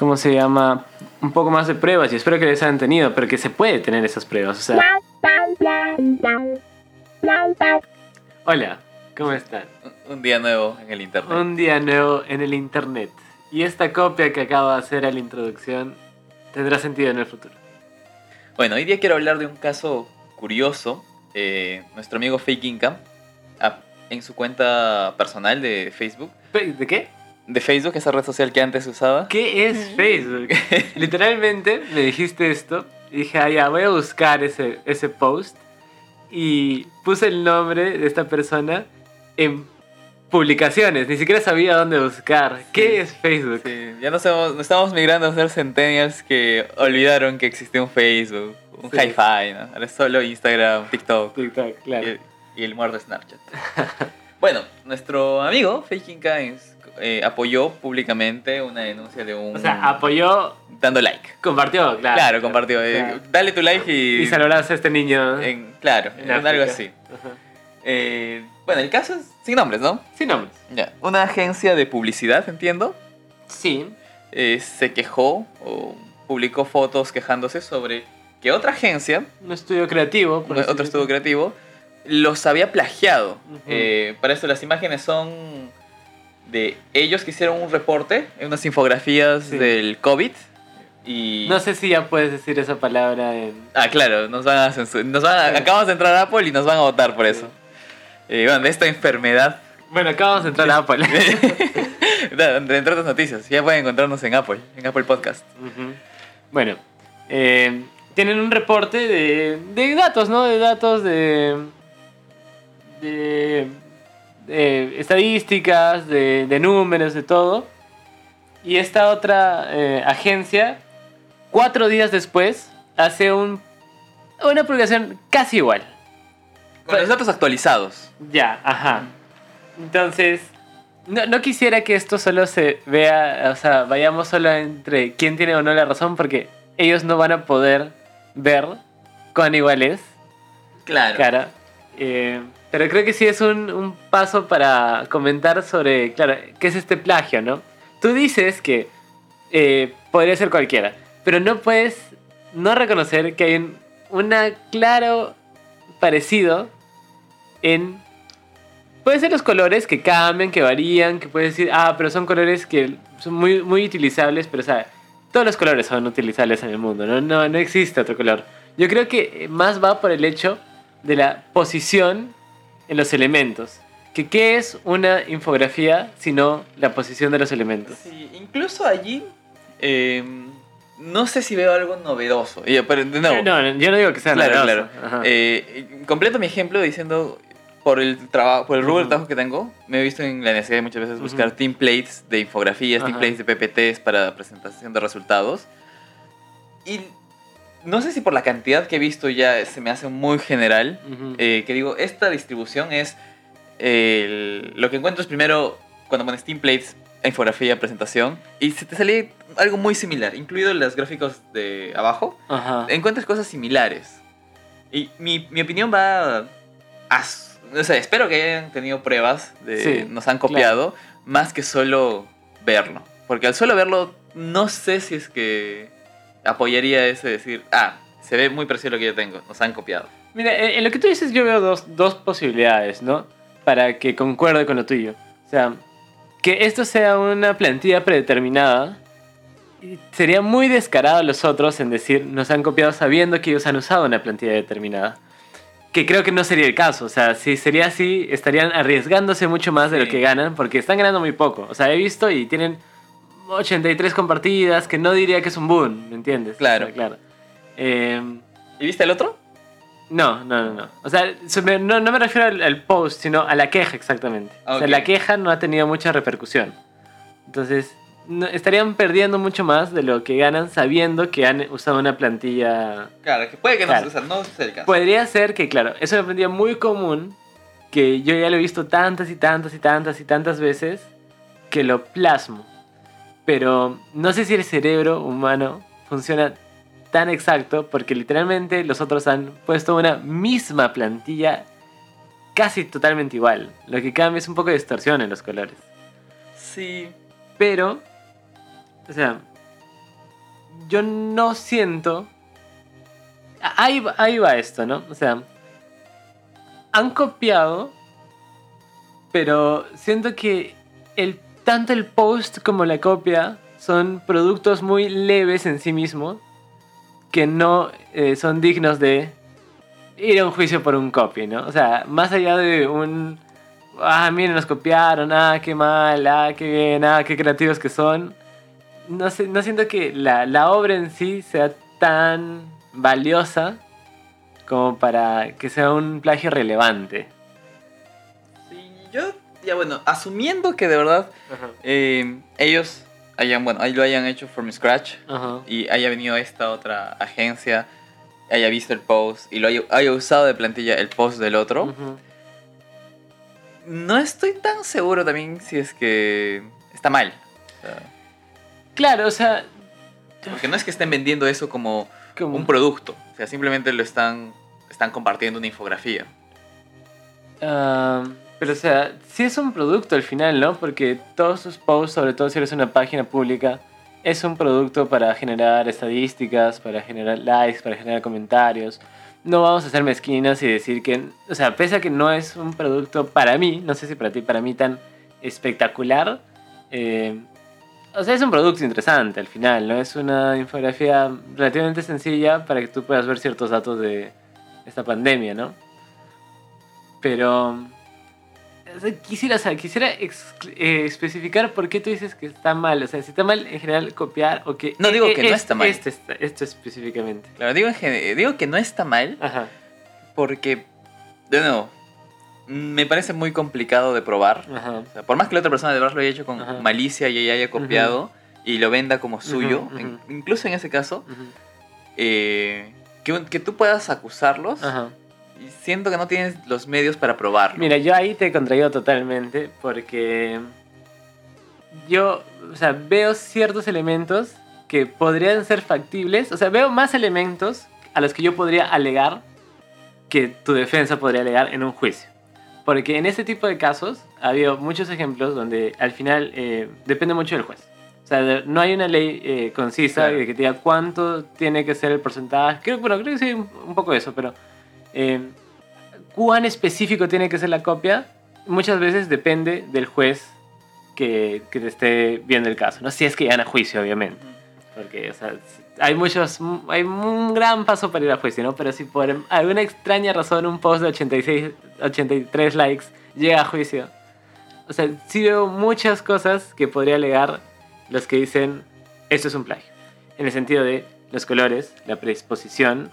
¿cómo se llama? Un poco más de pruebas y espero que les hayan tenido, pero que se puede tener esas pruebas. O sea, hola, ¿cómo están? Un- día nuevo en el internet. Un día nuevo en el internet. Y esta copia que acabo de hacer a la introducción tendrá sentido en el futuro. Bueno, hoy día quiero hablar de un caso curioso. Eh, nuestro amigo Fake Income, ah, en su cuenta personal de Facebook, ¿De qué? De Facebook, esa red social que antes usaba. ¿Qué es Facebook? Literalmente me dijiste esto y dije, ah, ya, voy a buscar ese, ese post y puse el nombre de esta persona en publicaciones, ni siquiera sabía dónde buscar. ¿Qué es Facebook? Sí, ya hemos- nos estamos migrando a ser centennials que olvidaron que existía un Facebook, un Sí. hi-fi, ¿no? Ahora es solo Instagram, TikTok TikTok, claro. y, y el muerto Snapchat. bueno, nuestro amigo Fake Income eh, apoyó públicamente una denuncia de un... O sea, apoyó, dando like. compartió, claro. Claro, compartió. eh, Claro. dale tu like y. Y salvarás a este niño. en- claro, en en algo así. Ajá. Eh, bueno, el caso es sin nombres, ¿no? Sin nombres. Ya. Una agencia de publicidad, entiendo, Sí. eh, se quejó o publicó fotos quejándose sobre que otra agencia, Un estudio creativo. por así otro estudio creativo, los había plagiado. Eh, para esto las imágenes son de ellos que hicieron un reporte, en unas infografías Sí. del COVID. Y... No sé si ya puedes decir esa palabra en... Ah, claro, nos van a. Nos van a- Sí. Acabamos de entrar a Apple y nos van a votar por eso. Eh, bueno, de esta enfermedad. Bueno, acabamos de entrar a Apple. entre otras noticias. Ya pueden encontrarnos en Apple, en Apple Podcast. Bueno, eh, tienen un reporte de, de datos, ¿no? De datos de, de, de estadísticas, de, de números, de todo. Y esta otra eh, agencia, cuatro días después, hace un, una publicación casi igual. Con los datos actualizados. Ya, ajá. Entonces, no, no quisiera que esto solo se vea, o sea, vayamos solo entre quién tiene o no la razón, porque ellos no van a poder ver cuán igual es, Claro. cara. Eh, pero creo que sí es un, un paso para comentar sobre, claro, qué es este plagio, ¿no? Tú dices que eh, podría ser cualquiera, pero no puedes no reconocer que hay un una claro parecido en... Puede ser los colores que cambian, que varían, que puedes decir, ah, pero son colores que son muy, muy utilizables, pero o sea, todos los colores son utilizables en el mundo, ¿no? No, no existe otro color. Yo creo que más va por el hecho de la posición en los elementos. Que qué es una infografía sino la posición de los elementos. Sí, incluso allí. eh, no sé si veo algo novedoso. Pero, de nuevo, No, no, yo no digo que sea Claro, novedoso. claro. Eh, completo mi ejemplo diciendo, por el trabajo, por el rubro de Ujú. trabajo que tengo, me he visto en la necesidad de muchas veces buscar Ujú. templates de infografías, templates de PPTs para presentación de resultados. Y no sé si por la cantidad que he visto ya se me hace muy general, eh, que digo, esta distribución es el- lo que encuentras primero cuando pones templates, infografía, presentación, y se te sale algo muy similar, incluido los gráficos de abajo Ajá. encuentras cosas similares. Y mi, mi opinión va a... s- O sea, espero que hayan tenido pruebas de Sí, nos han copiado, más que solo verlo. Porque al solo verlo, no sé si es que apoyaría ese decir, ah, se ve muy parecido a lo que yo tengo, nos han copiado. Mira, en lo que tú dices yo veo dos, dos posibilidades, ¿no? Para que concuerde con lo tuyo. O sea, que esto sea una plantilla predeterminada. Sería muy descarado los otros en decir, nos han copiado sabiendo que ellos han usado una plantilla determinada. Que creo que no sería el caso. O sea, si sería así, estarían arriesgándose mucho más de lo que ganan, porque están ganando muy poco. O sea, he visto y tienen 83 compartidas, que no diría que es un boom, ¿me entiendes? Claro. O sea, claro. Eh, ¿Y viste el otro? no, no, no, no. O sea, no, no me refiero al, al post, sino a la queja exactamente. O sea, la queja no ha tenido mucha repercusión. Entonces, no- estarían perdiendo mucho más de lo que ganan sabiendo que han usado una plantilla. Claro, que puede que Claro. no, sea, no sea el caso. Podría ser que, claro, es una plantilla muy común que yo ya lo he visto tantas y tantas y tantas y tantas veces que lo plasmo. Pero no sé si el cerebro humano funciona tan exacto porque literalmente los otros han puesto una misma plantilla casi totalmente igual. Lo que cambia es un poco de distorsión en los colores. Sí. Pero, o sea, yo no siento... Ahí, va- ahí va esto, ¿no? O sea, han copiado, pero siento que el, tanto el post como la copia son productos muy leves en sí mismos que no eh, son dignos de ir a un juicio por un copy, ¿no? O sea, más allá de un... Ah, miren, nos copiaron, ah, qué mal, ah, qué bien, ah, qué creativos que son. No, sé, no siento que la, la obra en sí sea tan valiosa como para que sea un plagio relevante. Ya bueno, asumiendo que de verdad eh, ellos hayan, bueno, ahí lo hayan hecho from scratch Ajá. y haya venido esta otra agencia, haya visto el post y lo haya, haya usado de plantilla el post del otro, no estoy tan seguro también si es que está mal. O sea, Claro, o sea, porque no es que estén vendiendo eso como un producto, o sea, simplemente lo están, están compartiendo una infografía. Ah, pero o sea, sí es un producto al final, ¿no? Porque todos sus posts, sobre todo si eres una página pública, es un producto para generar estadísticas, para generar likes, para generar comentarios. No vamos a ser mezquinos y decir que, o sea, pese a que no es un producto para mí, no sé si para ti, para mí tan espectacular, eh, o sea, es un producto interesante al final, ¿no? Es una infografía relativamente sencilla para que tú puedas ver ciertos datos de esta pandemia, ¿no? Pero quisiera, o sea, quisiera ex- eh, especificar por qué tú dices que está mal. O sea, si está mal en general copiar o que... No, digo que no es- está mal. Este, está- esto específicamente. Claro, digo, digo que no está mal Ajá. porque, de nuevo, me parece muy complicado de probar. Ajá. O sea, por más que la otra persona de verdad lo haya hecho con Ajá. malicia y ella haya copiado y lo venda como suyo, en- incluso en ese caso, eh, que, que tú puedas acusarlos Ajá. Y siento que no tienes los medios para probarlo. Mira, yo ahí te contraigo totalmente porque yo, o sea, veo ciertos elementos que podrían ser factibles. O sea, veo más elementos a los que yo podría alegar que tu defensa podría alegar en un juicio. Porque en este tipo de casos ha habido muchos ejemplos donde al final eh, depende mucho del juez. O sea, no hay una ley eh, concisa Claro. que te diga cuánto tiene que ser el porcentaje. Creo, bueno, creo que sí, un poco eso, pero eh, cuán específico tiene que ser la copia muchas veces depende del juez que, que te esté viendo el caso. No si es que llegan a juicio, obviamente. Porque, o sea, hay muchos, hay un gran paso para ir a juicio, ¿no? Pero si por alguna extraña razón un post de 86, 83 likes llega a juicio, o sea, sí veo muchas cosas que podría alegar los que dicen esto es un plagio. En el sentido de los colores, la predisposición,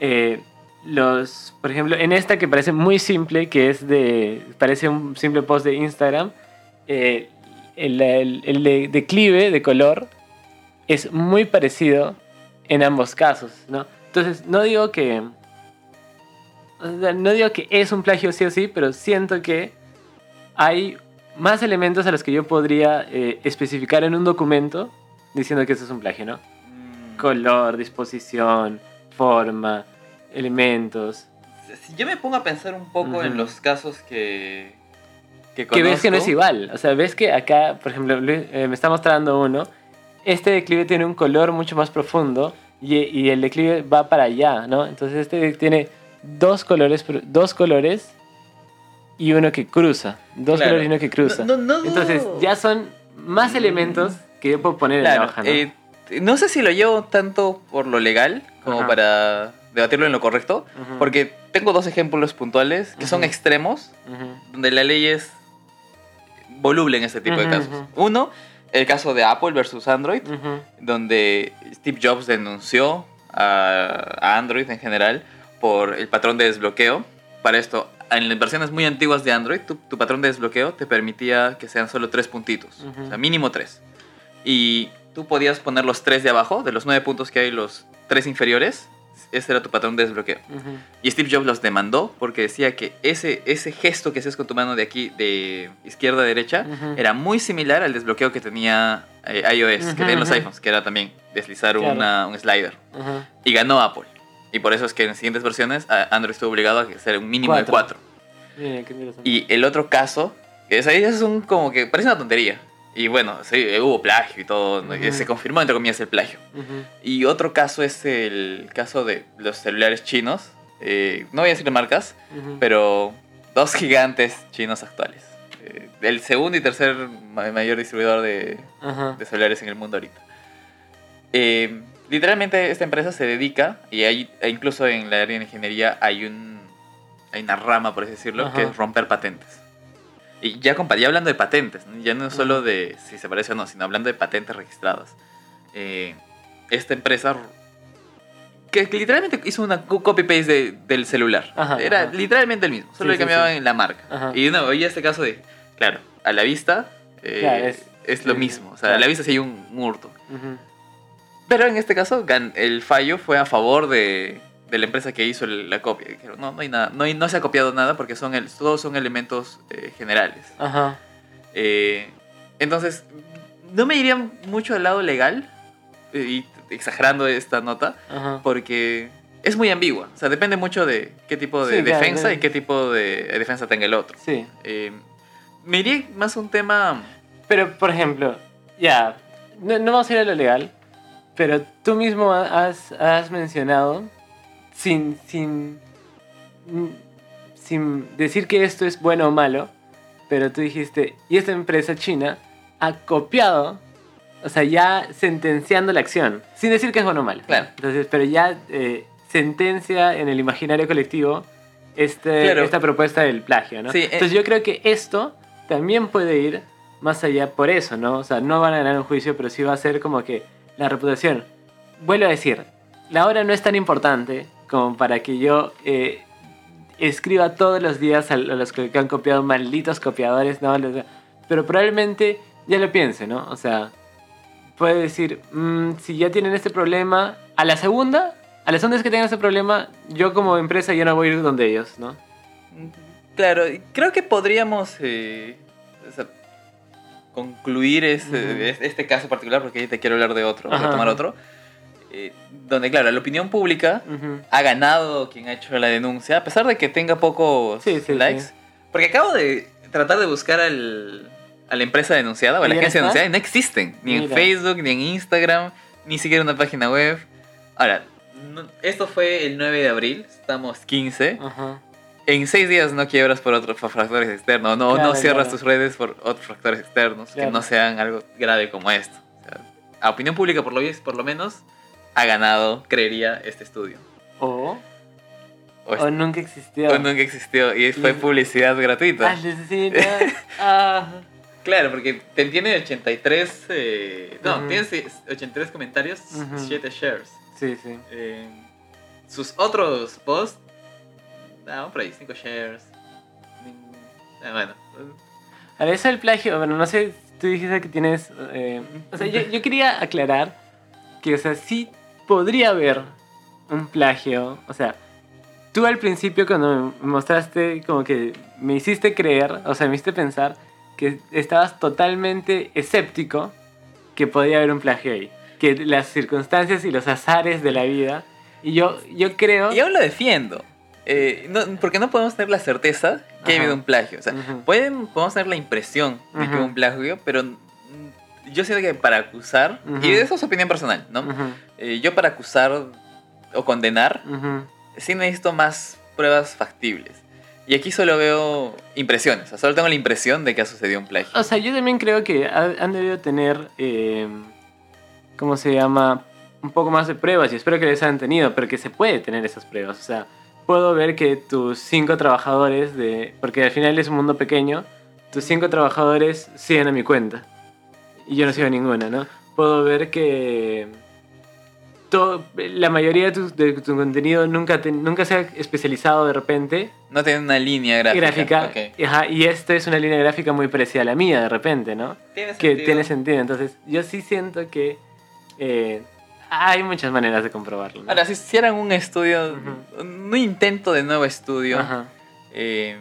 eh, los, por ejemplo, en esta que parece muy simple, que es de, parece un simple post de Instagram, eh, el, el- el de- declive de color es muy parecido en ambos casos, ¿no? Entonces, no digo que, o sea, no digo que es un plagio sí o sí, pero siento que hay más elementos a los que yo podría eh, especificar en un documento diciendo que eso es un plagio, ¿no? Mm, Color, disposición, forma, elementos. Si yo me pongo a pensar un poco en los casos que, que Que ves que no es igual. O sea, ves que acá, por ejemplo, Luis, eh, me está mostrando uno. Este declive tiene un color mucho más profundo y, y el declive va para allá, ¿no? Entonces este tiene dos colores, dos colores y uno que cruza. Dos Claro. colores y uno que cruza. No, no, no Entonces ya son más elementos que yo puedo poner en la Claro, hoja, ¿no? eh, no sé si lo llevo tanto por lo legal como Ajá. para debatirlo en lo correcto, Ujú. porque tengo dos ejemplos puntuales que son Ujú. extremos, Ujú. donde la ley es voluble en este tipo de casos. Uno, el caso de Apple versus Android, donde Steve Jobs denunció a, a Android en general por el patrón de desbloqueo. Para esto, en las versiones muy antiguas de Android, tu, tu patrón de desbloqueo te permitía que sean solo tres puntitos, o sea, mínimo tres. Y tú podías poner los tres de abajo, de los nueve puntos que hay, los tres inferiores. Ese era tu patrón de desbloqueo. Y Steve Jobs los demandó porque decía que ese, ese gesto que haces con tu mano de aquí, de izquierda a derecha, era muy similar al desbloqueo que tenía eh, iOS, que Ujú, tenían los iPhones, que era también deslizar Claro. una- un slider. Y ganó Apple. Y por eso es que en siguientes versiones Android estuvo obligado a hacer un mínimo de Cuatro. 4. Mira, qué interesante. Y el otro caso, que es ahí es un como que parece una tontería. Y bueno, sí, hubo plagio y todo. Se confirmó, entre comillas, el plagio. Y otro caso es el caso de los celulares chinos. Eh, no voy a decir marcas, pero dos gigantes chinos actuales. Eh, el segundo y tercer ma- mayor distribuidor de, celulares en el mundo ahorita. Eh, literalmente esta empresa se dedica, y hay, e incluso en la área de ingeniería hay, un, hay una rama, por así decirlo, que es romper patentes. Y ya, compa- ya hablando de patentes, ¿no? ya no solo de si se parece o no, sino hablando de patentes registradas. Eh, esta empresa que literalmente hizo una co- copy-paste de- del celular. Ajá, Era ajá. literalmente el mismo, solo Sí, le cambiaban sí. la marca. Ajá. Y no, y este caso de, claro, a la vista eh, Claro, es, es- lo mismo. O sea, claro. a la vista sí hay un, un hurto. Pero en este caso, el fallo fue a favor de, de la empresa que hizo la copia. Dijeron, no, no hay nada, no, hay- no se ha copiado nada porque son el, todos son elementos eh, generales. Ajá. Eh, entonces, no me iría mucho al lado legal, eh, y exagerando esta nota, Ajá. porque es muy ambigua. O sea, depende mucho de qué tipo de Sí, defensa claro. y qué tipo de defensa tenga el otro. Sí. Me iría más un tema... Pero, por ejemplo, ya, no, no vamos a ir a lo legal, pero tú mismo has, has mencionado, sin, sin, sin decir que esto es bueno o malo, pero tú dijiste, y esta empresa china ha copiado, o sea, ya sentenciando la acción, sin decir que es bueno o malo. Claro. Entonces, pero ya eh, sentencia en el imaginario colectivo este, Claro. esta propuesta del plagio, ¿no? Sí, eh. Entonces yo creo que esto también puede ir más allá por eso, ¿no? O sea, no van a ganar un juicio, pero sí va a ser como que la reputación. Vuelvo a decir, la hora no es tan importante como para que yo eh, escriba todos los días a los que han copiado, malditos copiadores, ¿no? Pero probablemente ya lo piense, ¿no? O sea, puede decir, "Mm, si ya tienen este problema, a la segunda, a la segunda vez que tengan ese problema, yo como empresa ya no voy a ir donde ellos, ¿no? Claro, creo que podríamos eh, o sea, concluir ese- este caso particular, porque ahí te quiero hablar de otro, Ajá, retomar otro, eh, donde, claro, la opinión pública ha ganado quien ha hecho la denuncia, a pesar de que tenga pocos Sí, sí, likes. sí. Porque acabo de tratar de buscar al- a la empresa denunciada o a ¿Y la agencia denunciada y no existen. Ni en. Facebook, ni en Instagram, ni siquiera una página web. Ahora, no- esto fue el 9 de abril, estamos 15. Ajá. En seis días no quiebras por otros factores externos, no, Claro, no cierras claro. tus redes por otros factores externos Claro. que no sean algo grave como esto. O sea, a opinión pública, por lo, por lo menos, ha ganado, creería, este estudio. O, O, o nunca existió. o nunca existió y fue publicidad gratuita. Ah. Ah. Claro, porque te tiene 83. eh, no, Ujú. tienes 83 comentarios, Ujú. 7 shares. Sí, sí. Eh, sus otros posts, no, por ahí, 5 shares. Mm, ah, bueno, Ahora, eso del plagio, bueno, no sé, tú dijiste que tienes... eh, o sea, yo, yo quería aclarar que, o sea, sí podría haber un plagio. O sea, tú al principio cuando me mostraste, como que me hiciste creer, o sea, me hiciste pensar que estabas totalmente escéptico que podía haber un plagio ahí. Que las circunstancias y los azares de la vida... Y yo, yo creo... Y aún lo defiendo. Eh, no, porque no podemos tener la certeza que ha habido un plagio. O sea, pueden, podemos tener la impresión de que hubo un plagio, pero yo siento que para acusar, Ujú. y eso es opinión personal, ¿no? Ujú, Eh, yo para acusar o condenar, ujú. sí necesito más pruebas factibles. Y aquí solo veo impresiones. O sea, solo tengo la impresión de que ha sucedido un plagio. O sea, yo también creo que ha- han debido tener, eh, ¿cómo se llama? Un poco más de pruebas y espero que les hayan tenido, pero que se puede tener esas pruebas. O sea, puedo ver que tus cinco trabajadores de... Porque al final es un mundo pequeño, tus cinco trabajadores siguen a mi cuenta. Y yo no sigo ninguna, ¿no? Puedo ver que... todo- la mayoría de tu, de tu contenido nunca, te- nunca se ha especializado de repente No tiene una línea gráfica. gráfica. Ajá, y esta es una línea gráfica muy parecida a la mía de repente, ¿no? Tiene Que sentido. tiene sentido. Entonces, yo sí siento que eh, hay muchas maneras de comprobarlo. ¿no? Ahora, si hicieran un estudio, un intento de nuevo estudio, Ajá. eh,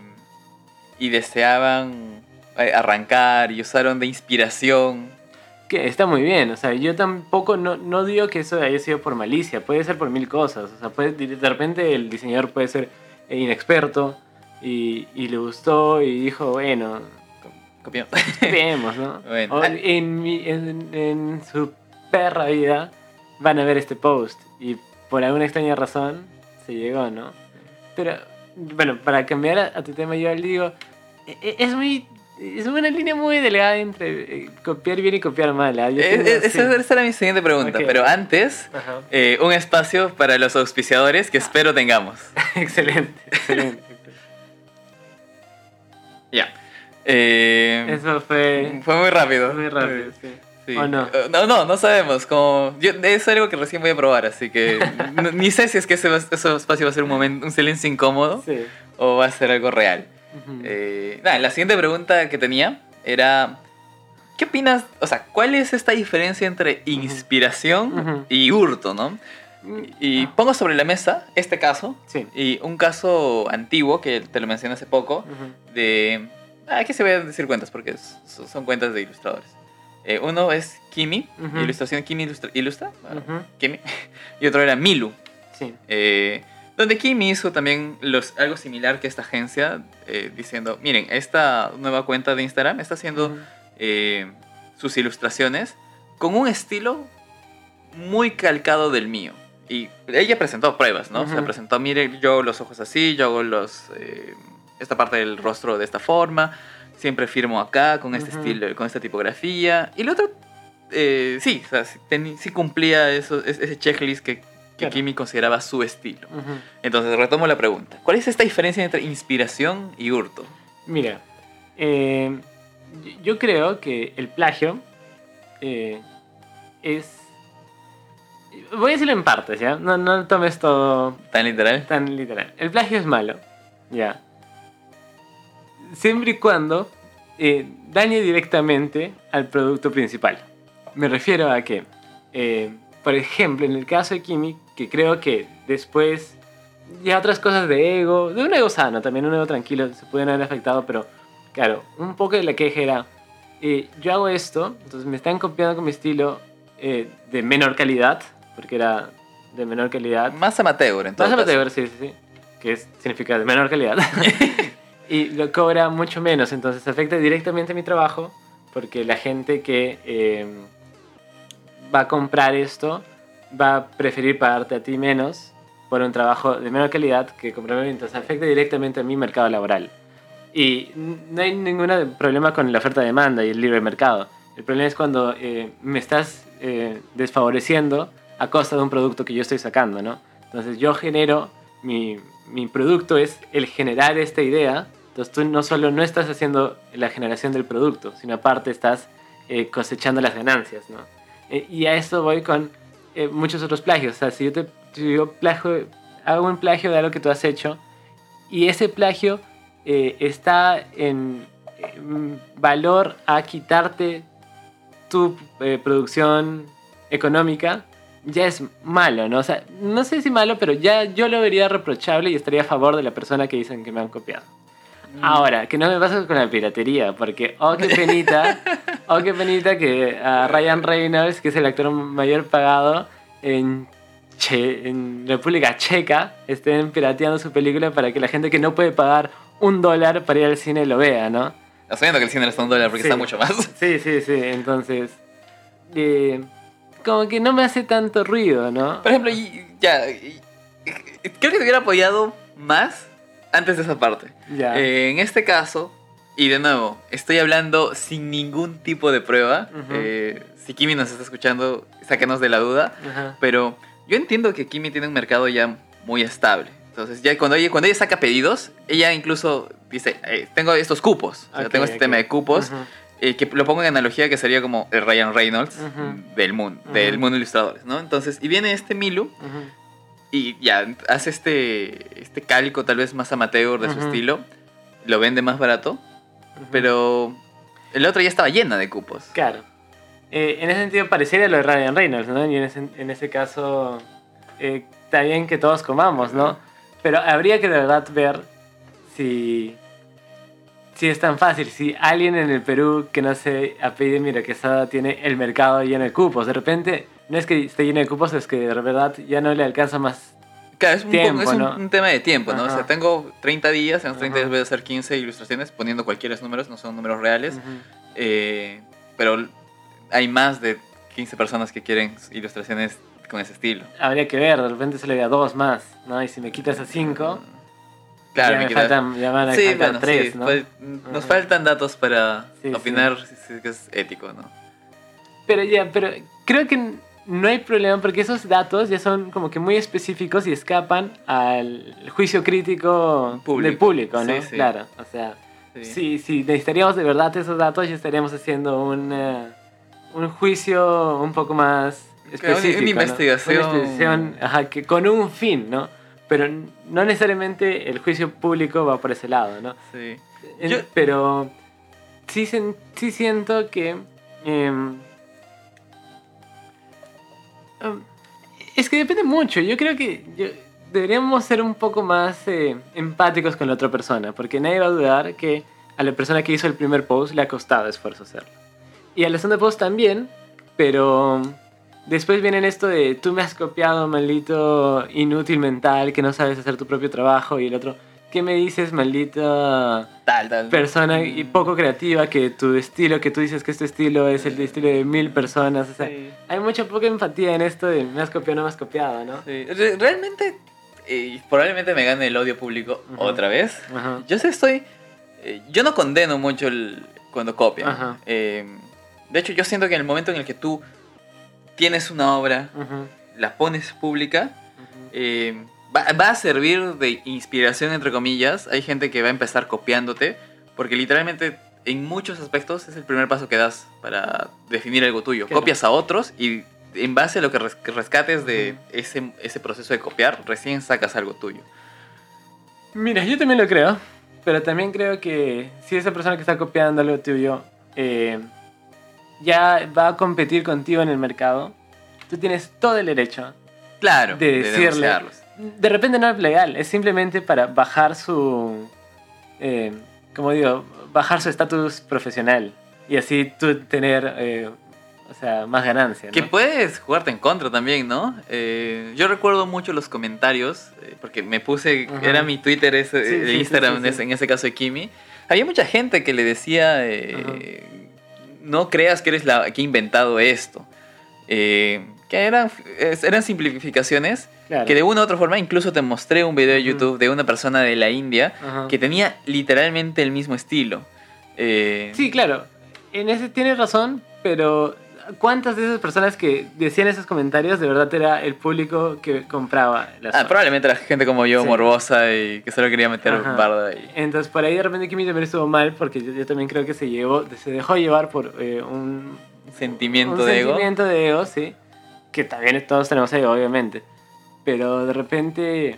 y deseaban eh, arrancar y usaron de inspiración, Que está muy bien. O sea, yo tampoco no, no digo que eso haya sido por malicia. Puede ser por mil cosas. O sea, puede, de repente el diseñador puede ser inexperto y, y le gustó y dijo, bueno, copiamos. Vemos, ¿no? Bueno. O en, mi- en, en su perra vida van a ver este post y por alguna extraña razón se llegó, ¿no? Pero, bueno, para cambiar a, a tu tema, yo le digo, e- e- es muy... Es una línea muy delgada entre eh, copiar bien y copiar mal. ¿ah? Eh, tengo- eh, sí. esa, esa era mi siguiente pregunta, Ok. pero antes, eh, un espacio para los auspiciadores que espero tengamos. excelente, excelente. Ya. Eh, Eso fue fue muy rápido. muy rápido, sí. Sí. ¿O no? Eh, no, no, no sabemos. Como, yo, es algo que recién voy a probar, así que ni sé si es que ese, ese espacio va a ser un momento, un silencio incómodo Sí. o va a ser algo real. Ujú. Eh, nada, la siguiente pregunta que tenía era, ¿qué opinas? O sea, ¿cuál es esta diferencia entre inspiración Ujú. y hurto, no? Y pongo sobre la mesa este caso Sí. y un caso antiguo que te lo mencioné hace poco Ujú. de... ah, Aquí se voy a decir cuentas porque son cuentas de ilustradores. Eh, uno es Kimi, Ujú. ilustración Kimi ilustra, ilustra bueno. Kimi, y otro era Milu, Sí. eh, donde Kimi hizo también los, algo similar que esta agencia, eh, diciendo, miren, esta nueva cuenta de Instagram está haciendo eh, sus ilustraciones con un estilo muy calcado del mío. Y ella presentó pruebas, ¿no? O Ujú. presentó, mire, yo hago los ojos así, yo hago los, eh, esta parte del rostro de esta forma, siempre firmo acá, con este estilo, con esta tipografía. Y el otro, eh, sí, o sea, sí, sí cumplía eso, es- ese checklist que, que Claro. Kimi consideraba su estilo. Entonces, retomo la pregunta. ¿Cuál es esta diferencia entre inspiración y hurto? Mira, eh, yo- yo creo que el plagio eh, es... Voy a decirlo en partes, ¿ya? No, no tomes todo ¿Tan literal? tan literal. El plagio es malo, ¿ya? Siempre y cuando eh, dañe directamente al producto principal. Me refiero a que, eh, por ejemplo, en el caso de Kimi, que creo que después ya otras cosas de ego, de un ego sano, también un ego tranquilo, se pueden haber afectado, pero claro, un poco de la queja era, eh, yo hago esto, entonces me están copiando con mi estilo eh, de menor calidad, porque era de menor calidad. Más amateur, Más entonces. amateur, sí, sí, sí. Que es- significa de menor calidad. y lo cobra mucho menos, entonces afecta directamente a mi trabajo, porque la gente que eh, va a comprar esto va a preferir pagarte a ti menos por un trabajo de menor calidad que comprarme, entonces afecta directamente a mi mercado laboral. Y no hay ningún problema con la oferta-demanda y el libre mercado. El problema es cuando eh, me estás eh, desfavoreciendo a costa de un producto que yo estoy sacando, ¿no? Entonces yo genero, mi, mi producto es el generar esta idea, entonces tú no solo no estás haciendo la generación del producto, sino aparte estás eh, cosechando las ganancias, ¿no? Eh, y a esto voy con eh, muchos otros plagios, o sea, si yo, te, si plagio, hago un plagio de algo que tú has hecho y ese plagio eh, está en, en valor a quitarte tu eh, producción económica, ya es malo, ¿no? O sea, no sé si malo, pero ya yo lo vería reprochable y estaría a favor de la persona que dicen que me han copiado. Ahora, que no me pasa con la piratería, porque, oh, qué penita, oh, qué penita que a Ryan Reynolds, que es el actor mayor pagado en, Che- en República Checa, estén pirateando su película para que la gente que no puede pagar un dólar para ir al cine lo vea, ¿no? Asumiendo que el cine no está un dólar porque Sí. está mucho más. Sí, sí, sí, entonces, eh, como que no me hace tanto ruido, ¿no? Por ejemplo, ya. creo que te hubiera apoyado más antes de esa parte. Ya. Eh, en este caso, y de nuevo, estoy hablando sin ningún tipo de prueba. Ujú. eh, si Kimi nos está escuchando, sáquenos de la duda. Ajá. Pero yo entiendo que Kimi tiene un mercado ya muy estable. Entonces, ya cuando ella, cuando ella saca pedidos, ella incluso dice, eh, tengo estos cupos, o sea, tengo este ok. tema de cupos, Ujú. eh, que lo pongo en analogía que sería como el Ryan Reynolds del mundo, del mundo ilustradores, ¿no? Entonces, y viene este Milu. Y ya hace este, este calco tal vez más amateur de su estilo, lo vende más barato, pero el otro ya estaba llena de cupos. Claro. Eh, en ese sentido pareciera lo de Ryan Reynolds, ¿no? Y en ese, en ese caso eh, está bien que todos comamos, ¿no? Pero habría que de verdad ver si, si es tan fácil, si alguien en el Perú que no se apellide Mira Quesada tiene el mercado lleno de cupos. De repente, no es que esté lleno de cupos, es que de verdad ya no le alcanza más Claro, es un, Tiempo, poco- es un, ¿no? un tema de tiempo, ¿no? O sea, tengo 30 días, en los 30 días voy a hacer 15 ilustraciones poniendo cualquiera números, no son números reales. Eh, pero hay más de 15 personas que quieren ilustraciones con ese estilo. Habría que ver, de repente se le da dos más, ¿no? Y si me quitas a cinco, Claro, ya, me me queda- faltan, ya van a Sí, faltar bueno, tres, sí, ¿no? pues, nos Ajá. faltan datos para Sí, opinar si es ético, ¿no? Pero ya, pero creo que no hay problema porque esos datos ya son como que muy específicos y escapan al juicio crítico Público. del público, ¿no? Sí, sí. Claro, o sea, Sí. si, si necesitaríamos de verdad esos datos ya estaríamos haciendo un, eh, un juicio un poco más una- una específico. Una investigación, ajá, que con un fin, ¿no? Pero no necesariamente el juicio público va por ese lado, ¿no? Sí. Yo- Pero sí, sí siento que... em, es que depende mucho. Yo creo que yo- deberíamos ser un poco más eh, empáticos con la otra persona. Porque nadie va a dudar que a la persona que hizo el primer post le ha costado esfuerzo hacerlo. Y a la segunda post también. Pero después viene esto de tú me has copiado, maldito inútil mental, que no sabes hacer tu propio trabajo. Y el otro, ¿qué me dices, maldita Tal, tal. persona y poco creativa que tu estilo, que tú dices que este estilo es el estilo de mil personas. O sea, Sí. hay mucha poca empatía en esto de me has copiado, no me has copiado, ¿no? Sí. Re- Realmente, eh, probablemente me gane el odio público otra vez. Yo sí estoy. eh, yo no condeno mucho el, cuando copian. Eh, de hecho, yo siento que en el momento en el que tú tienes una obra, la pones pública, eh, va, va a servir de inspiración, entre comillas. Hay gente que va a empezar copiándote, porque literalmente en muchos aspectos es el primer paso que das para definir algo tuyo. Copias a otros y en base a lo que res- que rescates de ese, ese proceso de copiar, recién sacas algo tuyo. Mira, yo también lo creo, pero también creo que si esa persona que está copiando algo tuyo eh, ya va a competir contigo en el mercado, tú tienes todo el derecho Claro, de decirle. De repente no es legal, es simplemente para bajar su. eh, como digo, bajar su estatus profesional y así tú tener. eh, o sea, más ganancia. ¿no? Que puedes jugarte en contra también, ¿no? Eh, yo recuerdo mucho los comentarios, eh, porque me puse, era mi Twitter, ese, Sí, de sí, sí, Instagram, sí, en sí. ese- en ese caso de Kimi. Había mucha gente que le decía, eh, no creas que eres la que ha inventado esto. Eh, que eran, eran simplificaciones Claro. que de una u otra forma, incluso te mostré un video de. YouTube de una persona de la India que tenía literalmente el mismo estilo. Eh, Sí, claro. En ese tienes razón, pero ¿cuántas de esas personas que decían esos comentarios de verdad era el público que compraba las Ah, probablemente la gente como yo, Sí. morbosa y que solo quería meter Ajá. barda y... Entonces por ahí de repente Kimi también estuvo mal porque yo, yo también creo que se llevó, se dejó llevar por eh, un Sentimiento un de ego. sentimiento de ego, sí. Que también todos tenemos ego, obviamente. Pero de repente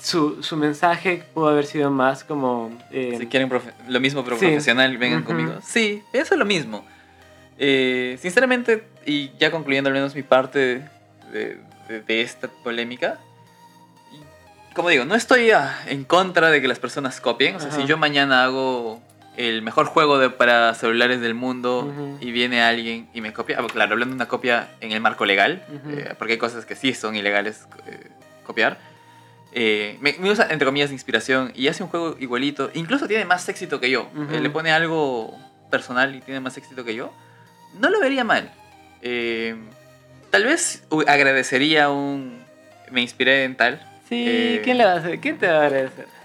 su, su mensaje pudo haber sido más como... eh, Si quieren lo mismo pero Sí. profesional, vengan conmigo. Sí, eso es lo mismo. Eh, sinceramente, y ya concluyendo al menos mi parte de, de- de esta polémica, como digo, no estoy en contra de que las personas copien. O sea, Ajá. si yo mañana hago el mejor juego de, para celulares del mundo y viene alguien y me copia, ah, claro, hablando de una copia en el marco legal, eh, porque hay cosas que sí son ilegales eh, copiar. Eh, me, me usa, entre comillas, inspiración y hace un juego igualito. Incluso tiene más éxito que yo. Eh, le pone algo personal y tiene más éxito que yo. No lo vería mal. Tal vez agradecería un... Me inspiré en tal. Sí, ¿quién le va a hacer? ¿Quién te va a agradecer?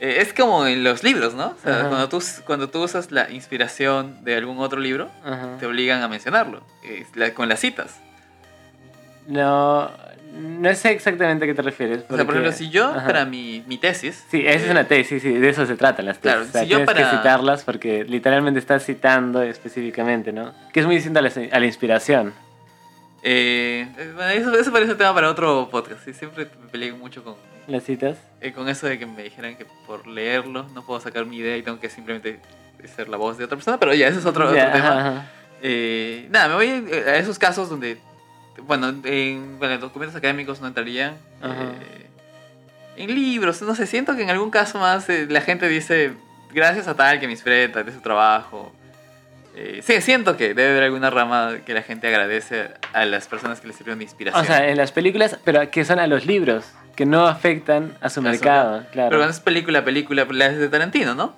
Eh, es como en los libros, ¿no? O sea, cuando tú, cuando tú usas la inspiración de algún otro libro, Ajá. te obligan a mencionarlo. eh, la- con las citas. No, no sé exactamente a qué te refieres. O sea, por porque- ejemplo, si yo, Ajá. para mi, mi tesis... Sí, esa es eh, una tesis, sí, de eso se tratan las tesis. Claro, o sea, si yo tienes que para- citarlas porque literalmente estás citando específicamente, ¿no? Que es muy distinto a la, a la inspiración. Eh, eh, bueno, eso, eso parece tema para otro podcast. sí, siempre me peleé mucho con, ¿Las citas? eh, con eso de que me dijeran que por leerlo no puedo sacar mi idea y tengo que simplemente ser la voz de otra persona. Pero ya, ese es otro, otro tema. ajá. Eh, nada, me voy eh, a esos casos donde, bueno, en bueno, documentos académicos no entrarían. Eh, en libros, no sé, siento que en algún caso más eh, la gente dice, gracias a tal que me inspiré, tal de su trabajo. Eh, sí, siento que debe haber alguna rama que la gente agradece a las personas que le sirvieron de inspiración. O sea, en las películas, pero que son a los libros que no afectan a su A su mercado, claro. Pero cuando es película, película, las de Tarantino, ¿no?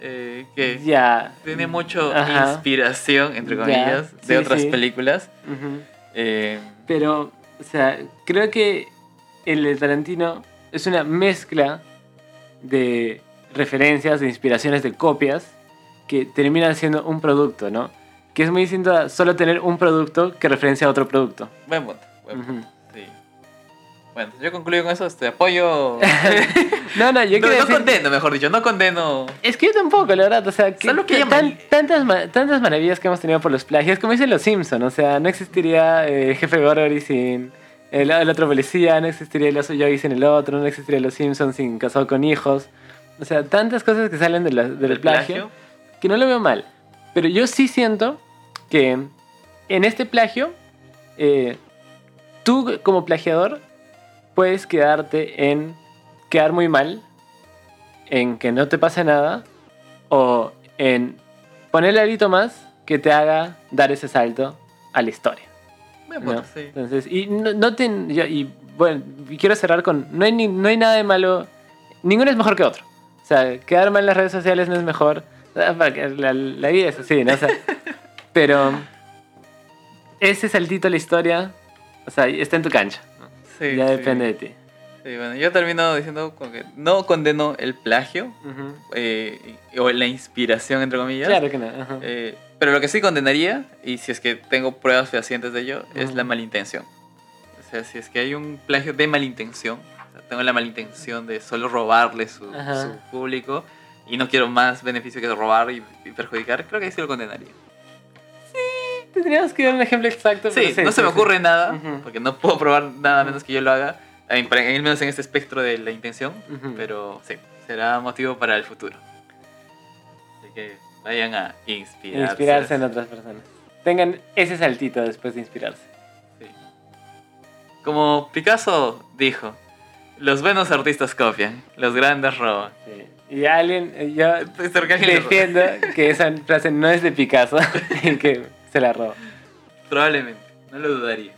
Eh, que ya. tiene mucho Ajá. inspiración, entre comillas, sí, de otras sí. películas. Eh, Pero, o sea, creo que el de Tarantino es una mezcla de referencias, de inspiraciones, de copias que terminan siendo un producto, ¿no? Que es muy distinto a solo tener un producto que referencia a otro producto. buen punto, buen punto. Bueno, yo concluyo con eso, este apoyo... No, no, yo no, quiero no decir... condeno, mejor dicho, no condeno... Es que yo tampoco, la verdad, o sea, que Solo que tan- llaman- tantas, ma- tantas maravillas que hemos tenido por los plagios, como dicen los Simpson, o sea, no existiría eh, jefe Gorgory sin el, el otro policía, no existiría el oso Yogi sin el otro, no existiría los Simpsons sin casado con hijos, o sea, tantas cosas que salen de la- del del plagio, que no lo veo mal, pero yo sí siento que en este plagio, eh, tú como plagiador puedes quedarte en quedar muy mal, en que no te pase nada, o en ponerle algo más que te haga dar ese salto a la historia. Buen ¿no? sí. Entonces, y no, no te- y bueno, quiero cerrar con, no hay, ni- no hay nada de malo, ninguno es mejor que otro. O sea, quedar mal en las redes sociales no es mejor. Ah, La, la vida es así, ¿no? O sea, pero ese saltito a la historia, o sea, está en tu cancha. Ya sí. depende de ti. Sí, bueno, yo termino diciendo como que no condeno el plagio eh, o la inspiración, entre comillas. Claro que no. Eh, pero lo que sí condenaría, y si es que tengo pruebas fehacientes de ello, es Ujú. la malintención. O sea, si es que hay un plagio de malintención, o sea, tengo la malintención de solo robarle su, su público y no quiero más beneficio que robar y, y perjudicar, creo que ahí sí lo condenaría. Tendríamos que dar un ejemplo exacto. Sí, no se me sí. ocurre nada, porque no puedo probar nada menos que yo lo haga, al menos en este espectro de la intención, pero sí, será motivo para el futuro. Así que vayan a inspirarse. Inspirarse en otras personas. Tengan ese saltito después de inspirarse. Sí. Como Picasso dijo, los buenos artistas copian, los grandes roban. Sí. Y alguien, yo defiendo que esa frase no es de Picasso y que se la roba. Probablemente, no lo dudaría.